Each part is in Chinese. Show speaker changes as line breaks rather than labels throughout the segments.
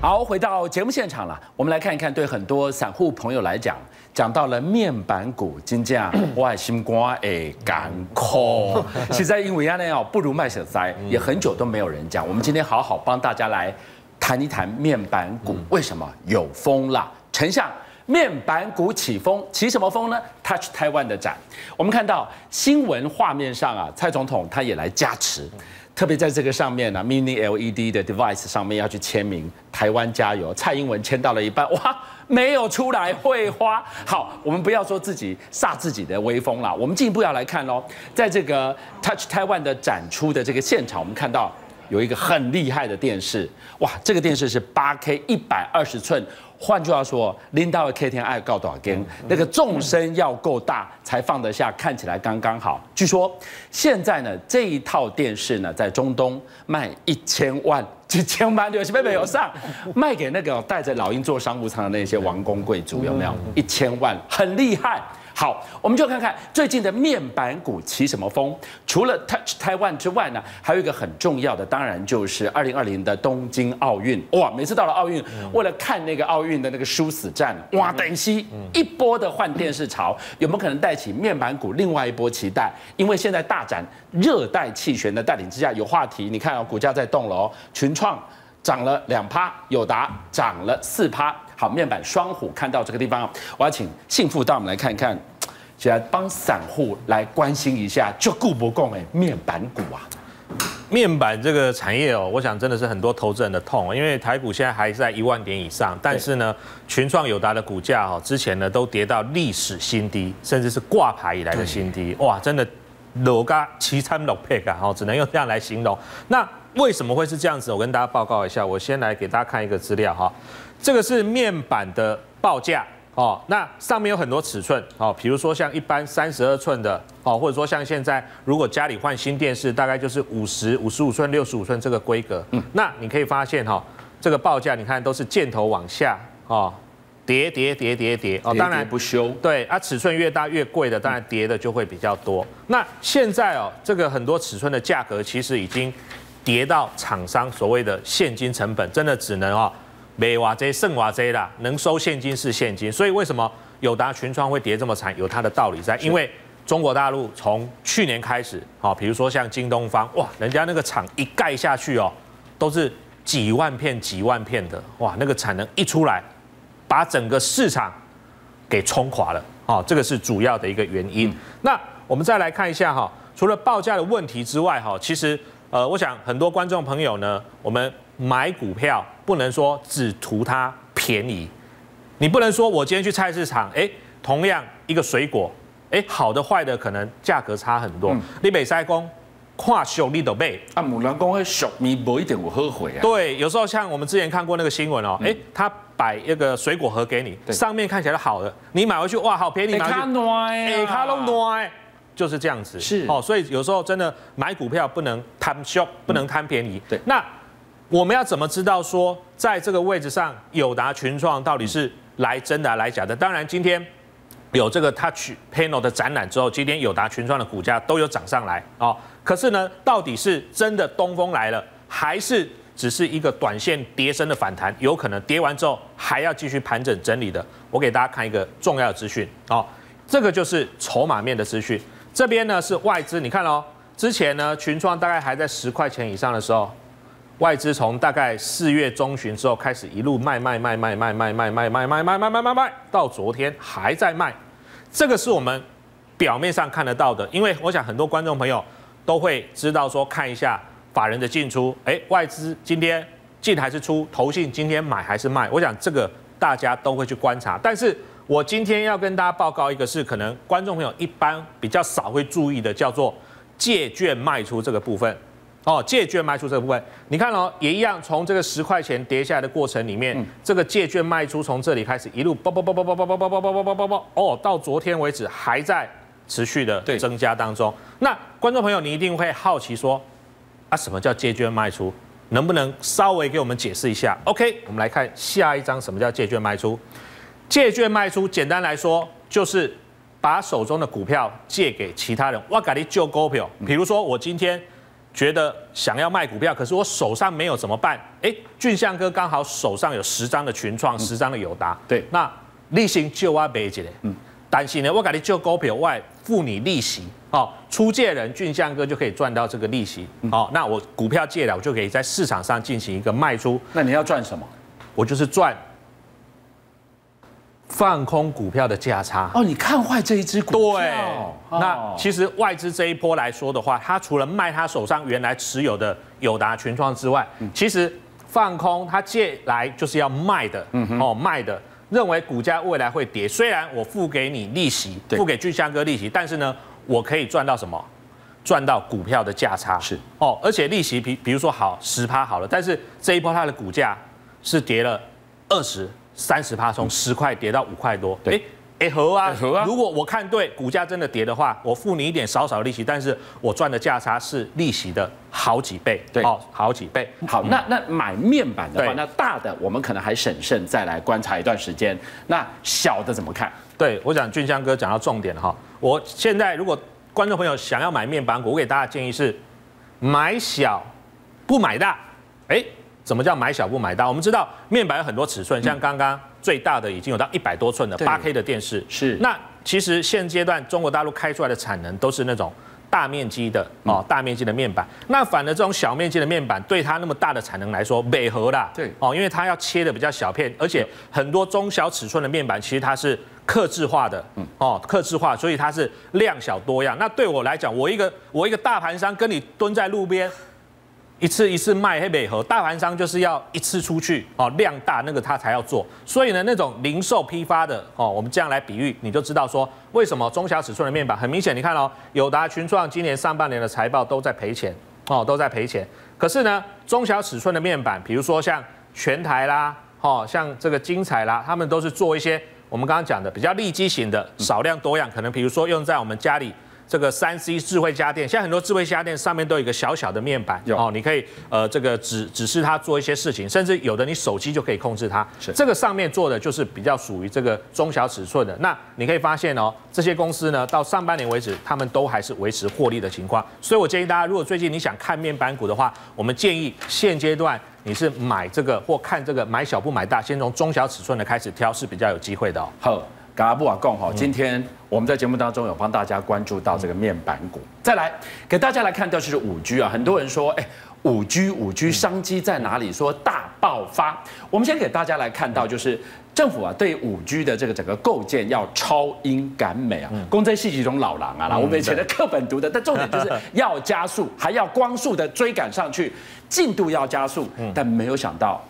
好，回到节目现场了，我们来看一看，对很多散户朋友来讲，讲到了面板股，金价外心瓜诶干空，实在因为呀呢哦，不如卖小灾，也很久都没有人讲。我们今天好好帮大家来谈一谈面板股为什么有风了。丞相，面板股起风，起什么风呢？Touch Taiwan 的展，我们看到新闻画面上啊，蔡总统他也来加持。特别在这个上面呢，Mini LED 的 device 上面要去签名，台湾加油。蔡英文签到了一半，哇，没有出来会花。好，我们不要说自己煞自己的威风了，我们进一步要来看哦，在这个 Touch Taiwan 的展出的这个现场，我们看到有一个很厉害的电视，哇，这个电视是八 K 一百二十寸。换句话说，拎到了 K 天爱告多少根？那个纵深要够大才放得下，看起来刚刚好。据说现在呢，这一套电视呢，在中东卖一千万，几千万六千倍倍有上，卖给那个带着老鹰做商务舱的那些王公贵族，有没有？一千万，很厉害。好，我们就看看最近的面板股起什么风。除了 Touch Taiwan 之外呢，还有一个很重要的，当然就是二零二零的东京奥运。哇，每次到了奥运，为了看那个奥运的那个殊死战，哇，等西一波的换电视潮，有没有可能带起面板股另外一波期待？因为现在大展热带气旋的带领之下，有话题。你看哦，股价在动了哦，群创涨了两趴，友达涨了四趴。好，面板双虎看到这个地方，我要请幸富带我们来看一看，起来帮散户来关心一下，就顾不顾哎，面板股啊，
面板这个产业哦，我想真的是很多投资人的痛，因为台股现在还在一万点以上，但是呢，群创友达的股价哦，之前呢都跌到历史新低，甚至是挂牌以来的新低，哇，真的楼价凄惨落魄啊，哦，只能用这样来形容。那为什么会是这样子？我跟大家报告一下，我先来给大家看一个资料哈。这个是面板的报价哦，那上面有很多尺寸哦，比如说像一般三十二寸的哦，或者说像现在如果家里换新电视，大概就是五十五十五寸、六十五寸这个规格。嗯，那你可以发现哈，这个报价你看都是箭头往下哦，叠叠叠叠叠哦，当然
不休。
对啊，尺寸越大越贵的，当然叠的就会比较多。那现在哦，这个很多尺寸的价格其实已经跌到厂商所谓的现金成本，真的只能哦。没哇这剩哇这啦，能收现金是现金，所以为什么友达群创会跌这么惨？有它的道理在，因为中国大陆从去年开始，好，比如说像京东方，哇，人家那个厂一盖下去哦，都是几万片几万片的，哇，那个产能一出来，把整个市场给冲垮了，好，这个是主要的一个原因。那我们再来看一下哈，除了报价的问题之外，哈，其实呃，我想很多观众朋友呢，我们买股票。不能说只图它便宜，你不能说我今天去菜市场，哎，同样一个水果，哎，好的坏的可能价格差很多。你北塞工跨秀你都背
啊，木兰公会秀你不一点我后悔啊。
对，有时候像我们之前看过那个新闻哦，哎，他摆一个水果盒给你，上面看起来好的，你买回去哇，好便宜，买回去哎，卡拢暖，就是这样子。
是
哦，所以有时候真的买股票不能贪小，不能贪便宜。对，那。我们要怎么知道说，在这个位置上，友达群创到底是来真的还是来假的？当然，今天有这个 Touch Panel 的展览之后，今天友达群创的股价都有涨上来哦。可是呢，到底是真的东风来了，还是只是一个短线跌升的反弹？有可能跌完之后还要继续盘整整理的。我给大家看一个重要的资讯哦，这个就是筹码面的资讯。这边呢是外资，你看哦，之前呢群创大概还在十块钱以上的时候。外资从大概四月中旬之后开始一路卖卖卖卖卖卖卖卖卖卖卖卖卖卖，到昨天还在卖，这个是我们表面上看得到的。因为我想很多观众朋友都会知道说，看一下法人的进出，哎，外资今天进还是出？投信今天买还是卖？我想这个大家都会去观察。但是我今天要跟大家报告一个是可能观众朋友一般比较少会注意的，叫做借券卖出这个部分。哦，借券卖出这个部分，你看哦，也一样，从这个十块钱跌下来的过程里面，嗯、这个借券卖出从这里开始一路爆爆爆爆爆爆爆爆爆爆爆爆爆，哦，到昨天为止还在持续的增加当中。那观众朋友，你一定会好奇说，啊，什么叫借券卖出？能不能稍微给我们解释一下？OK，我们来看下一张，什么叫借券卖出？借券卖出，简单来说就是把手中的股票借给其他人。我给你救股票，比如说我今天。觉得想要卖股票，可是我手上没有怎么办？哎，俊相哥刚好手上有十张的群创，十张的友达，
对，
那利息就要赔起来。嗯，担心呢，我给你救股票外付你利息，哦，出借人俊相哥就可以赚到这个利息，哦，那我股票借了，我就可以在市场上进行一个卖出。
那你要赚什么？
我就是赚。放空股票的价差
哦，你看坏这一只股票。
对，那其实外资这一波来说的话，他除了卖他手上原来持有的友达、群创之外，其实放空他借来就是要卖的，哦，卖的，认为股价未来会跌。虽然我付给你利息，付给俊香哥利息，但是呢，我可以赚到什么？赚到股票的价差是哦，而且利息比比如说好十趴好了，但是这一波它的股价是跌了二十。三十趴，从十块跌到五块多，哎哎合啊合啊！如果我看对，股价真的跌的话，我付你一点少少利息，但是我赚的价差是利息的好几倍，对，好好几倍。
好，那那买面板的话，那大的我们可能还审慎再来观察一段时间，那小的怎么看？
对，我想俊江哥讲到重点了哈。我现在如果观众朋友想要买面板股，我给大家建议是买小不买大，哎。怎么叫买小不买大？我们知道面板有很多尺寸，像刚刚最大的已经有到一百多寸的八 K 的电视。是。那其实现阶段中国大陆开出来的产能都是那种大面积的哦，大面积的面板。那反而这种小面积的面板，对它那么大的产能来说，违和啦。对。哦，因为它要切的比较小片，而且很多中小尺寸的面板其实它是克制化的。嗯。哦，克制化，所以它是量小多样。那对我来讲，我一个我一个大盘商跟你蹲在路边。一次一次卖黑北河，大盘商就是要一次出去哦，量大那个他才要做。所以呢，那种零售批发的哦，我们这样来比喻，你就知道说为什么中小尺寸的面板很明显，你看哦，友达、群创今年上半年的财报都在赔钱哦，都在赔钱。可是呢，中小尺寸的面板，比如说像全台啦，哦，像这个精彩啦，他们都是做一些我们刚刚讲的比较利基型的，少量多样，可能比如说用在我们家里。这个三 C 智慧家电，现在很多智慧家电上面都有一个小小的面板，哦，你可以呃这个指指示它做一些事情，甚至有的你手机就可以控制它。是这个上面做的就是比较属于这个中小尺寸的。那你可以发现哦，这些公司呢，到上半年为止，他们都还是维持获利的情况。所以我建议大家，如果最近你想看面板股的话，我们建议现阶段你是买这个或看这个，买小不买大，先从中小尺寸的开始挑是比较有机会的哦。
好。刚刚不瓦共哈，今天我们在节目当中有帮大家关注到这个面板股，再来给大家来看到就是五 G 啊，很多人说，哎，五 G 五 G 商机在哪里？说大爆发。我们先给大家来看到，就是政府啊对五 G 的这个整个构建要超英赶美啊，公这系统中老狼啊，我们以前的课本读的，但重点就是 要加速，还要光速的追赶上去，进度要加速，但没有想到。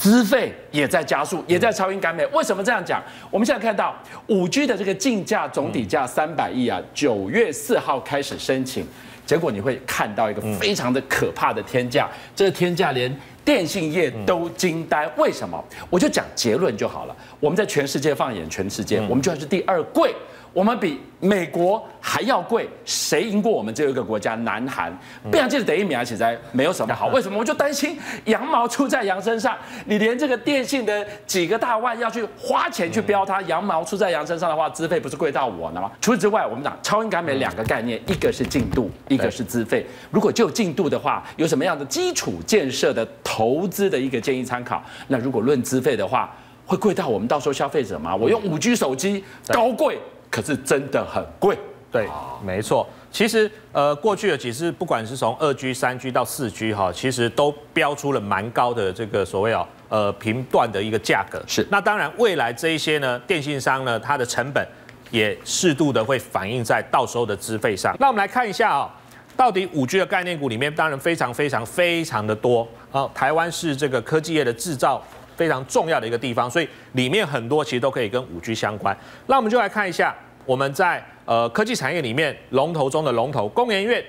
资费也在加速，也在超英赶美。为什么这样讲？我们现在看到五 G 的这个竞价总底价三百亿啊，九月四号开始申请，结果你会看到一个非常的可怕的天价，这个天价连电信业都惊呆。为什么？我就讲结论就好了。我们在全世界放眼全世界，我们就算是第二贵。我们比美国还要贵，谁赢过我们？这一个国家，南韩。不想记得第一名，而且在没有什么好。为什么？我就担心羊毛出在羊身上。你连这个电信的几个大腕要去花钱去标它，羊毛出在羊身上的话，资费不是贵到我呢吗？除此之外，我们讲超英赶美两个概念，一个是进度，一个是资费。如果就进度的话，有什么样的基础建设的投资的一个建议参考？那如果论资费的话，会贵到我们到时候消费者吗？我用五 G 手机高贵。可是真的很贵，
对，没错。其实，呃，过去的几次，不管是从二 G、三 G 到四 G 哈，其实都标出了蛮高的这个所谓啊，呃，频段的一个价格。是。那当然，未来这一些呢，电信商呢，它的成本也适度的会反映在到时候的资费上。那我们来看一下啊，到底五 G 的概念股里面，当然非常非常非常的多啊。台湾是这个科技业的制造。非常重要的一个地方，所以里面很多其实都可以跟五 G 相关。那我们就来看一下，我们在呃科技产业里面龙头中的龙头工研院，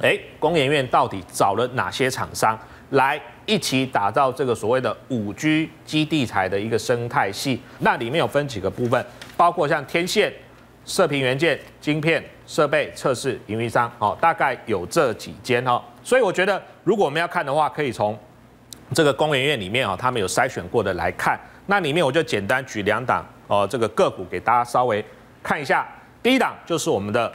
哎，工研院到底找了哪些厂商来一起打造这个所谓的五 G 基地台的一个生态系？那里面有分几个部分，包括像天线、射频元件、晶片、设备、测试、营运商，哦，大概有这几间哦。所以我觉得，如果我们要看的话，可以从这个工研院里面啊，他们有筛选过的来看，那里面我就简单举两档哦，这个个股给大家稍微看一下。第一档就是我们的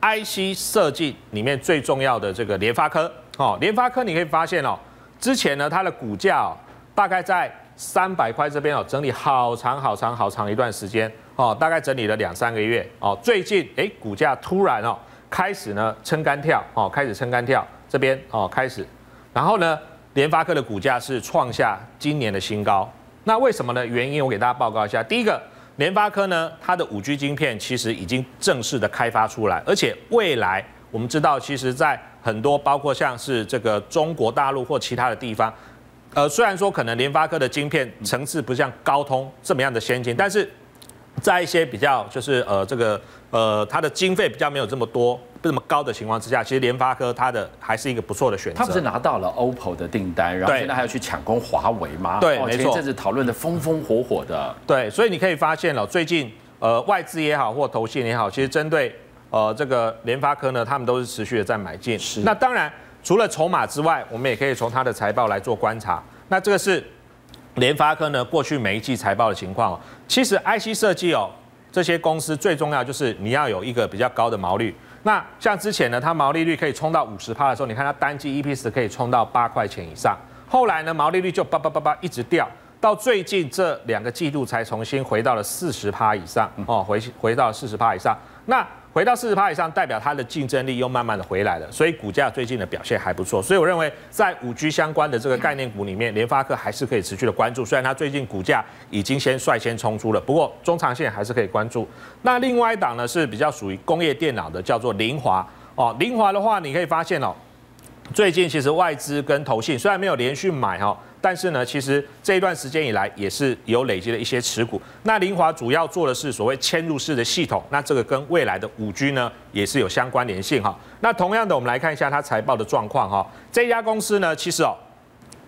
IC 设计里面最重要的这个联发科。哦，联发科你可以发现哦，之前呢它的股价哦大概在三百块这边哦整理好长好长好长一段时间哦，大概整理了两三个月。哦，最近哎股价突然哦开始呢撑杆跳哦，开始撑杆跳这边哦开始，然后呢联发科的股价是创下今年的新高，那为什么呢？原因我给大家报告一下，第一个。联发科呢，它的五 G 晶片其实已经正式的开发出来，而且未来我们知道，其实在很多包括像是这个中国大陆或其他的地方，呃，虽然说可能联发科的晶片层次不像高通这么样的先进，但是在一些比较就是呃这个呃它的经费比较没有这么多。不这么高的情况之下，其实联发科它的还是一个不错的选择。
他不是拿到了 OPPO 的订单，然后现在还要去抢攻华为吗？
对，没错。前
一阵子讨论的风风火火的。
对，所以你可以发现了，最近呃外资也好，或投信也好，其实针对呃这个联发科呢，他们都是持续的在买进。是。那当然，除了筹码之外，我们也可以从它的财报来做观察。那这个是联发科呢过去每一季财报的情况。其实 IC 设计哦，这些公司最重要就是你要有一个比较高的毛率。那像之前呢，它毛利率可以冲到五十趴的时候，你看它单季 EPS 可以冲到八块钱以上。后来呢，毛利率就叭叭叭叭一直掉，到最近这两个季度才重新回到了四十趴以上哦，回回到四十趴以上。那回到四十趴以上，代表它的竞争力又慢慢的回来了，所以股价最近的表现还不错。所以我认为，在五 G 相关的这个概念股里面，联发科还是可以持续的关注。虽然它最近股价已经先率先冲出了，不过中长线还是可以关注。那另外一档呢是比较属于工业电脑的，叫做凌华哦。凌华的话，你可以发现哦，最近其实外资跟投信虽然没有连续买哦。但是呢，其实这一段时间以来也是有累积了一些持股。那林华主要做的是所谓嵌入式的系统，那这个跟未来的五 G 呢也是有相关联性哈。那同样的，我们来看一下它财报的状况哈。这家公司呢，其实哦，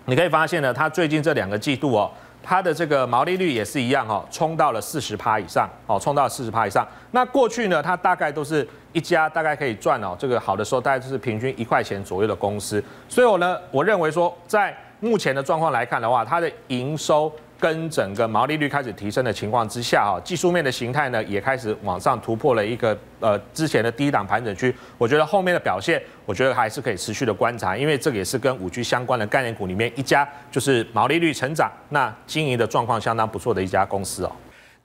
你可以发现呢，它最近这两个季度哦，它的这个毛利率也是一样哈，冲到了四十趴以上哦，冲到了四十趴以上。那过去呢，它大概都是一家大概可以赚哦，这个好的时候大概就是平均一块钱左右的公司。所以我呢，我认为说在目前的状况来看的话，它的营收跟整个毛利率开始提升的情况之下，哈，技术面的形态呢也开始往上突破了一个呃之前的低档盘整区。我觉得后面的表现，我觉得还是可以持续的观察，因为这个也是跟五 G 相关的概念股里面一家就是毛利率成长、那经营的状况相当不错的一家公司哦。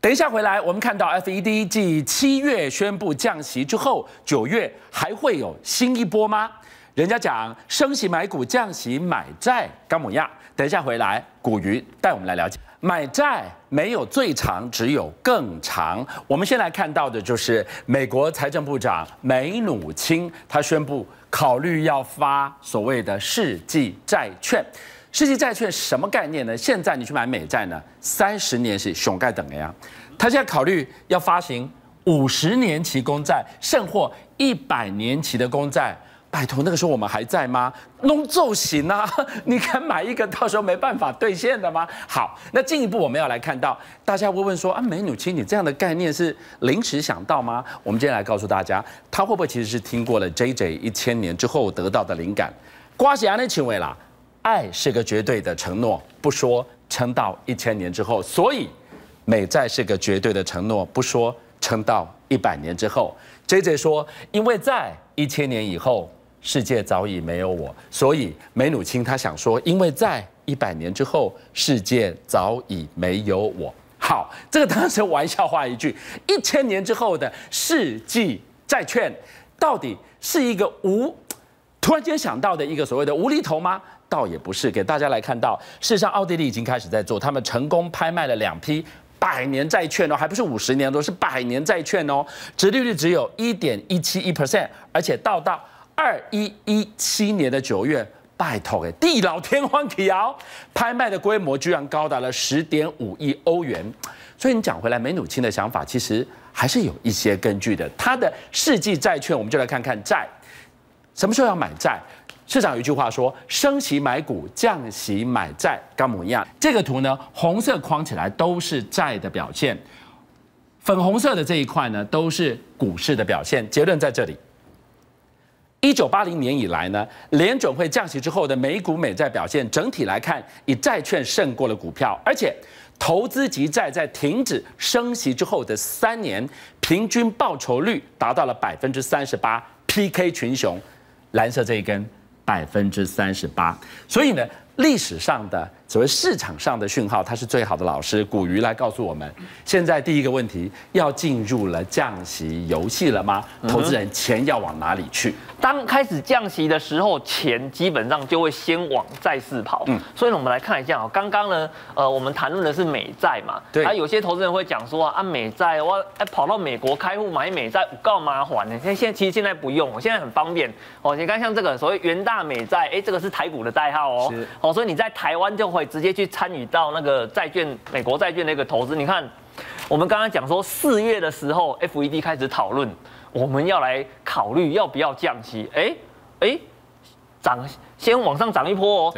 等一下回来，我们看到 FED 继七月宣布降息之后，九月还会有新一波吗？人家讲升息买股，降息买债，干么样？等一下回来，古鱼带我们来了解。买债没有最长，只有更长。我们先来看到的就是美国财政部长梅努钦，他宣布考虑要发所谓的世纪债券。世纪债券什么概念呢？现在你去买美债呢，三十年是熊盖等的呀。他现在考虑要发行五十年期公债，甚或一百年期的公债。拜托，那个时候我们还在吗？弄奏型啊！你敢买一个，到时候没办法兑现的吗？好，那进一步我们要来看到，大家会问说啊，梅努钦，你这样的概念是临时想到吗？我们今天来告诉大家，他会不会其实是听过了 JJ 一千年之后得到的灵感？瓜西亚内请问啦，爱是个绝对的承诺，不说撑到一千年之后，所以美债是个绝对的承诺，不说撑到一百年之后。JJ 说，因为在一千年以后。世界早已没有我，所以梅努钦他想说，因为在一百年之后，世界早已没有我。好，这个当然是玩笑话一句。一千年之后的世纪债券，到底是一个无突然间想到的一个所谓的无厘头吗？倒也不是。给大家来看到，事实上奥地利已经开始在做，他们成功拍卖了两批百年债券哦，还不是五十年，都是百年债券哦，殖利率只有一点一七一 percent，而且到到。二一一七年的九月，拜托哎，地老天荒地摇，拍卖的规模居然高达了十点五亿欧元。所以你讲回来，梅努钦的想法其实还是有一些根据的。他的世纪债券，我们就来看看债，什么时候要买债？市场有一句话说：升息买股，降息买债，跟我们一样。这个图呢，红色框起来都是债的表现，粉红色的这一块呢，都是股市的表现。结论在这里。一九八零年以来呢，联准会降息之后的美股美债表现，整体来看以债券胜过了股票，而且投资级债在停止升息之后的三年，平均报酬率达到了百分之三十八，PK 群雄，蓝色这一根百分之三十八，所以呢，历史上的。所谓市场上的讯号，它是最好的老师。古鱼来告诉我们，现在第一个问题，要进入了降息游戏了吗？投资人钱要往哪里去？
当开始降息的时候，钱基本上就会先往债市跑。嗯，所以呢，我们来看一下啊，刚刚呢，呃，我们谈论的是美债嘛。对。啊，有些投资人会讲说啊，美债我哎跑到美国开户买美债，我够麻烦呢。现现其实现在不用，现在很方便哦。你看像这个所谓元大美债，哎，这个是台股的代号哦。是。哦，所以你在台湾就会。直接去参与到那个债券、美国债券的一个投资。你看，我们刚刚讲说四月的时候，FED 开始讨论，我们要来考虑要不要降息。哎哎，涨先往上涨一波哦。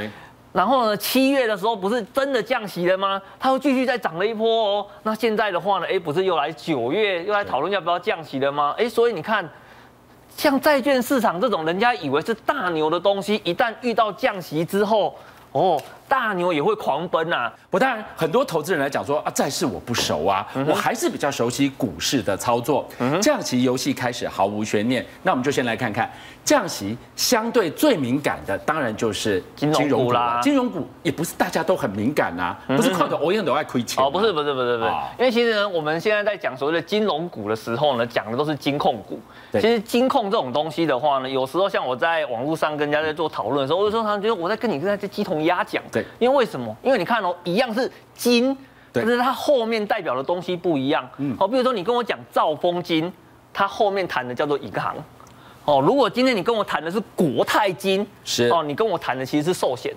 然后呢，七月的时候不是真的降息了吗？它又继续再涨了一波哦。那现在的话呢，哎，不是又来九月又来讨论要不要降息了吗？哎，所以你看，像债券市场这种人家以为是大牛的东西，一旦遇到降息之后，哦。大牛也会狂奔呐、啊！
不，当然很多投资人来讲说啊，债市我不熟啊，嗯、我还是比较熟悉股市的操作。嗯、降息游戏开始毫无悬念，那我们就先来看看降息相对最敏感的，当然就是金融股啦。金融股也不是大家都很敏感呐、啊，不是靠着欧阳都爱亏钱。
哦，不是不是不是不是，哦、因为其实呢，我们现在在讲所谓的金融股的时候呢，讲的都是金控股。其实金控这种东西的话呢，有时候像我在网络上跟人家在做讨论的时候，我就说他们觉得我在跟你在这鸡同鸭讲。对。因为为什么？因为你看哦，一样是金，但是它后面代表的东西不一样。嗯，好，比如说你跟我讲兆丰金，它后面谈的叫做银行。哦，如果今天你跟我谈的是国泰金，是哦，你跟我谈的其实是寿险。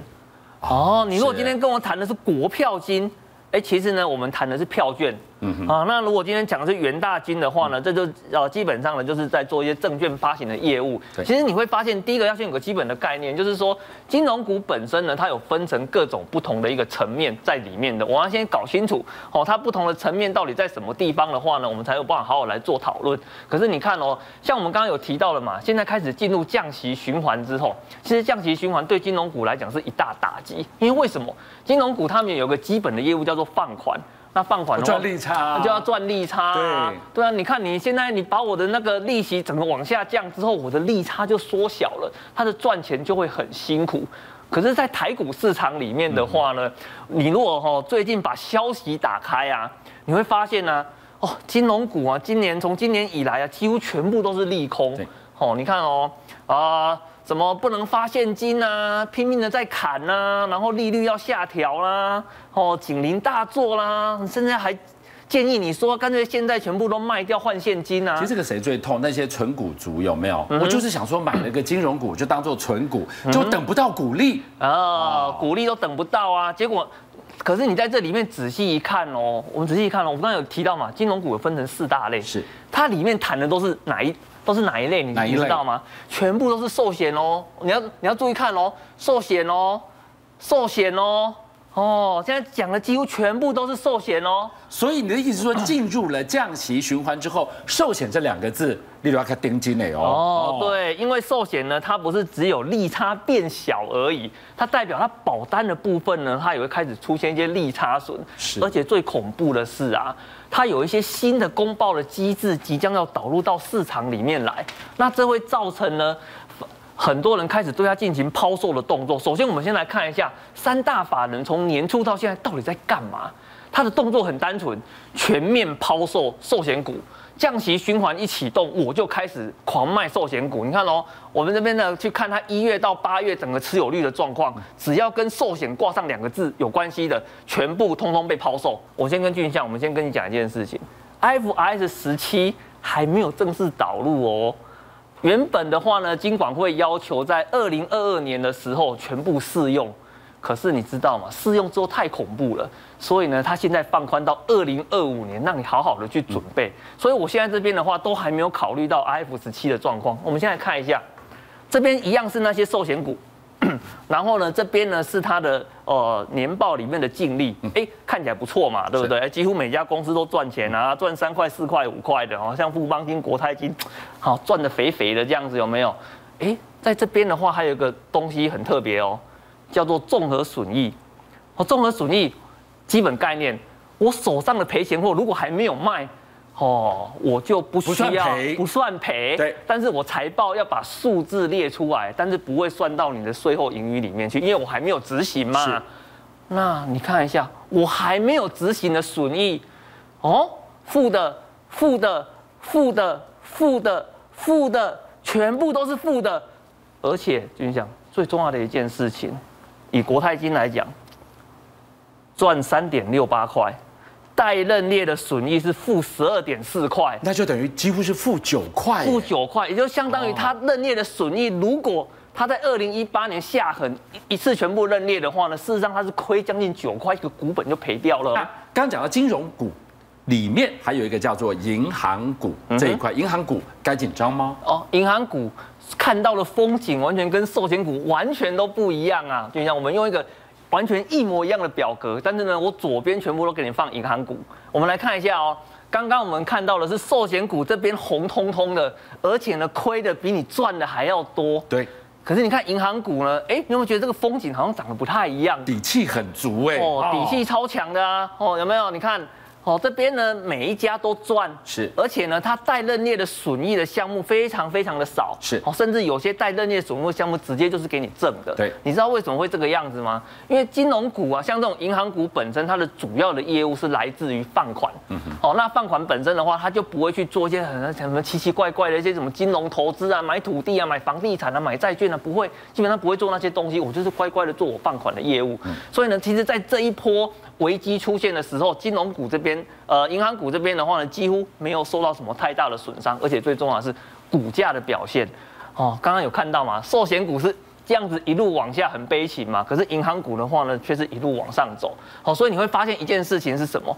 哦，你如果今天跟我谈的是国票金，哎，其实呢，我们谈的是票券。嗯啊，那如果今天讲的是元大金的话呢，这就呃基本上呢就是在做一些证券发行的业务。其实你会发现，第一个要先有个基本的概念，就是说金融股本身呢，它有分成各种不同的一个层面在里面的。我要先搞清楚哦，它不同的层面到底在什么地方的话呢，我们才有办法好好来做讨论。可是你看哦，像我们刚刚有提到了嘛，现在开始进入降息循环之后，其实降息循环对金融股来讲是一大打击，因为为什么？金融股他们有个基本的业务叫做放款。那放款赚利差，就要赚利差。对，对啊，你看你现在你把我的那个利息整个往下降之后，我的利差就缩小了，它的赚钱就会很辛苦。可是，在台股市场里面的话呢，你如果哈最近把消息打开啊，你会发现呢，哦，金融股啊，今年从今年以来啊，几乎全部都是利空。哦，你看哦，啊。怎么不能发现金啊？拼命的在砍啊，然后利率要下调啦，哦，警铃大作啦，甚至还建议你说，干脆现在全部都卖掉换现金啊。
其实这个谁最痛？那些纯股族有没有？嗯、我就是想说，买了个金融股就当做纯股，就等不到股利啊，
哦、股利都等不到啊。结果，可是你在这里面仔细一看哦，我们仔细一看哦，我刚刚才有提到嘛，金融股有分成四大类，是它里面谈的都是哪一？都是哪一类？你你知道吗？全部都是寿险哦！你要你要注意看哦，寿险哦，寿险哦。哦，现在讲的几乎全部都是寿险哦，
所以你的意思是说，进入了降息循环之后，寿险这两个字，你都要看盯紧了
哦。哦，对，因为寿险呢，它不是只有利差变小而已，它代表它保单的部分呢，它也会开始出现一些利差损。是，而且最恐怖的是啊，它有一些新的公报的机制即将要导入到市场里面来，那这会造成呢。很多人开始对它进行抛售的动作。首先，我们先来看一下三大法人从年初到现在到底在干嘛？它的动作很单纯，全面抛售寿险股。降息循环一启动，我就开始狂卖寿险股。你看哦，我们这边呢去看它一月到八月整个持有率的状况，只要跟寿险挂上两个字有关系的，全部通通被抛售。我先跟俊相，我们先跟你讲一件事情，IFRS 十七还没有正式导入哦。原本的话呢，金管会要求在二零二二年的时候全部试用，可是你知道吗？试用之后太恐怖了，所以呢，他现在放宽到二零二五年，让你好好的去准备。所以我现在这边的话，都还没有考虑到 IF 十七的状况。我们现在看一下，这边一样是那些寿险股。然后呢，这边呢是它的呃年报里面的净利，哎，看起来不错嘛，对不对？几乎每家公司都赚钱啊，赚三块、四块、五块的，好像富邦金、国泰金，好赚的肥肥的这样子，有没有？哎，在这边的话，还有一个东西很特别哦，叫做综合损益。哦，综合损益基本概念，我手上的赔钱货如果还没有卖，哦，我就不需要不算赔。对，但是我财报要把数字列出来，但是不会算到你的税后盈余里面去，因为我还没有执行嘛。是。那你看一下，我还没有执行的损益，哦，负的，负的，负的，负的，负的，全部都是负的，而且就讲最重要的一件事情，以国泰金来讲。赚三点六八块，待认列的损益是负十二点四块，
那就等于几乎是负九块，
负九块，也就相当于它认列的损益，如果它在二零一八年下狠一次全部认列的话呢，事实上它是亏将近九块，一个股本就赔掉了。
刚刚讲到金融股里面还有一个叫做银行股这一块，银行股该紧张吗？
哦，银行股看到的风景完全跟寿险股完全都不一样啊，就像我们用一个。完全一模一样的表格，但是呢，我左边全部都给你放银行股。我们来看一下哦，刚刚我们看到的是寿险股这边红彤彤的，而且呢，亏的比你赚的还要多。
对。
可是你看银行股呢，哎，你有没有觉得这个风景好像长得不太一样？
底气很足哎。哦，
底气超强的啊。哦，有没有？你看。哦，这边呢，每一家都赚，
是，
而且呢，它待认列的损益的项目非常非常的少，
是，
哦，甚至有些待认列损益项目直接就是给你正的，
对，
你知道为什么会这个样子吗？因为金融股啊，像这种银行股本身，它的主要的业务是来自于放款，嗯哼，哦，那放款本身的话，它就不会去做一些很什么奇奇怪怪的一些什么金融投资啊，买土地啊，买房地产啊，买债券啊，不会，基本上不会做那些东西，我就是乖乖的做我放款的业务，嗯，所以呢，其实在这一波。危机出现的时候，金融股这边，呃，银行股这边的话呢，几乎没有受到什么太大的损伤，而且最重要的是股价的表现。哦，刚刚有看到吗？寿险股是这样子一路往下，很悲情嘛。可是银行股的话呢，却是一路往上走。好，所以你会发现一件事情是什么？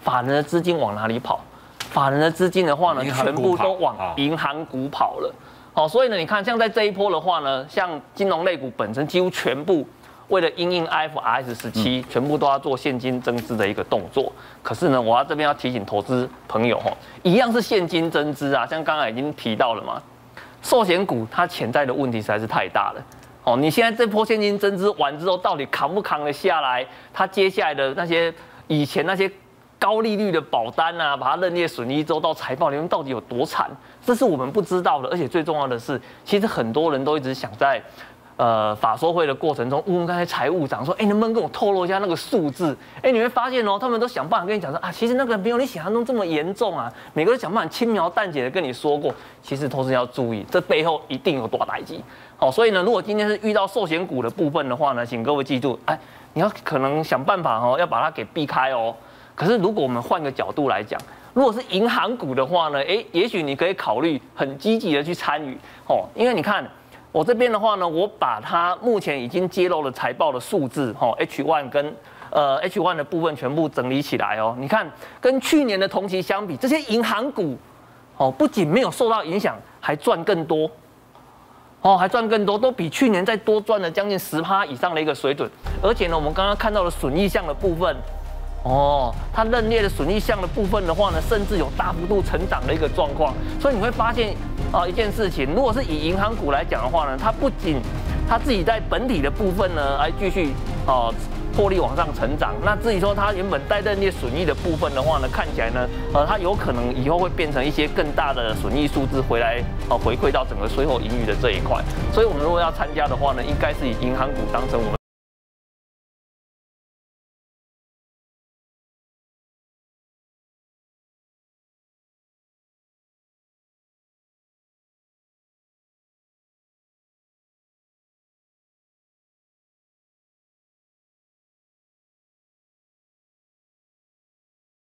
法人的资金往哪里跑？法人的资金的话呢，全部都往银行股跑了。好，所以呢，你看像在这一波的话呢，像金融类股本身几乎全部。为了因应 IFRS 十七，全部都要做现金增资的一个动作。可是呢，我要这边要提醒投资朋友哈，一样是现金增资啊，像刚刚已经提到了嘛，寿险股它潜在的问题实在是太大了。哦，你现在这波现金增资完之后，到底扛不扛得下来？它接下来的那些以前那些高利率的保单啊，把它认列损益之后到财报里面到底有多惨？这是我们不知道的。而且最重要的是，其实很多人都一直想在。呃，法说会的过程中，问刚才财务长说：“哎，能不能跟我透露一下那个数字？”哎，你会发现哦，他们都想办法跟你讲说：“啊，其实那个没有你想象中这么严重啊。”每个人想办法轻描淡写的跟你说过，其实同时要注意，这背后一定有多大打击。好，所以呢，如果今天是遇到寿险股的部分的话呢，请各位记住，哎，你要可能想办法哦，要把它给避开哦。可是如果我们换个角度来讲，如果是银行股的话呢，哎，也许你可以考虑很积极的去参与哦，因为你看。我这边的话呢，我把它目前已经揭露了财报的数字，哈，H one 跟呃 H one 的部分全部整理起来哦。你看，跟去年的同期相比，这些银行股，哦，不仅没有受到影响，还赚更多，哦，还赚更多，都比去年再多赚了将近十趴以上的一个水准。而且呢，我们刚刚看到的损益项的部分。哦，它认列的损益项的部分的话呢，甚至有大幅度成长的一个状况，所以你会发现啊、一件事情，如果是以银行股来讲的话呢，它不仅它自己在本体的部分呢，还继续啊获利往上成长，那至于说它原本带认列损益的部分的话呢，看起来呢，呃，它有可能以后会变成一些更大的损益数字回来，呃，回馈到整个税后盈余的这一块，所以我们如果要参加的话呢，应该是以银行股当成我们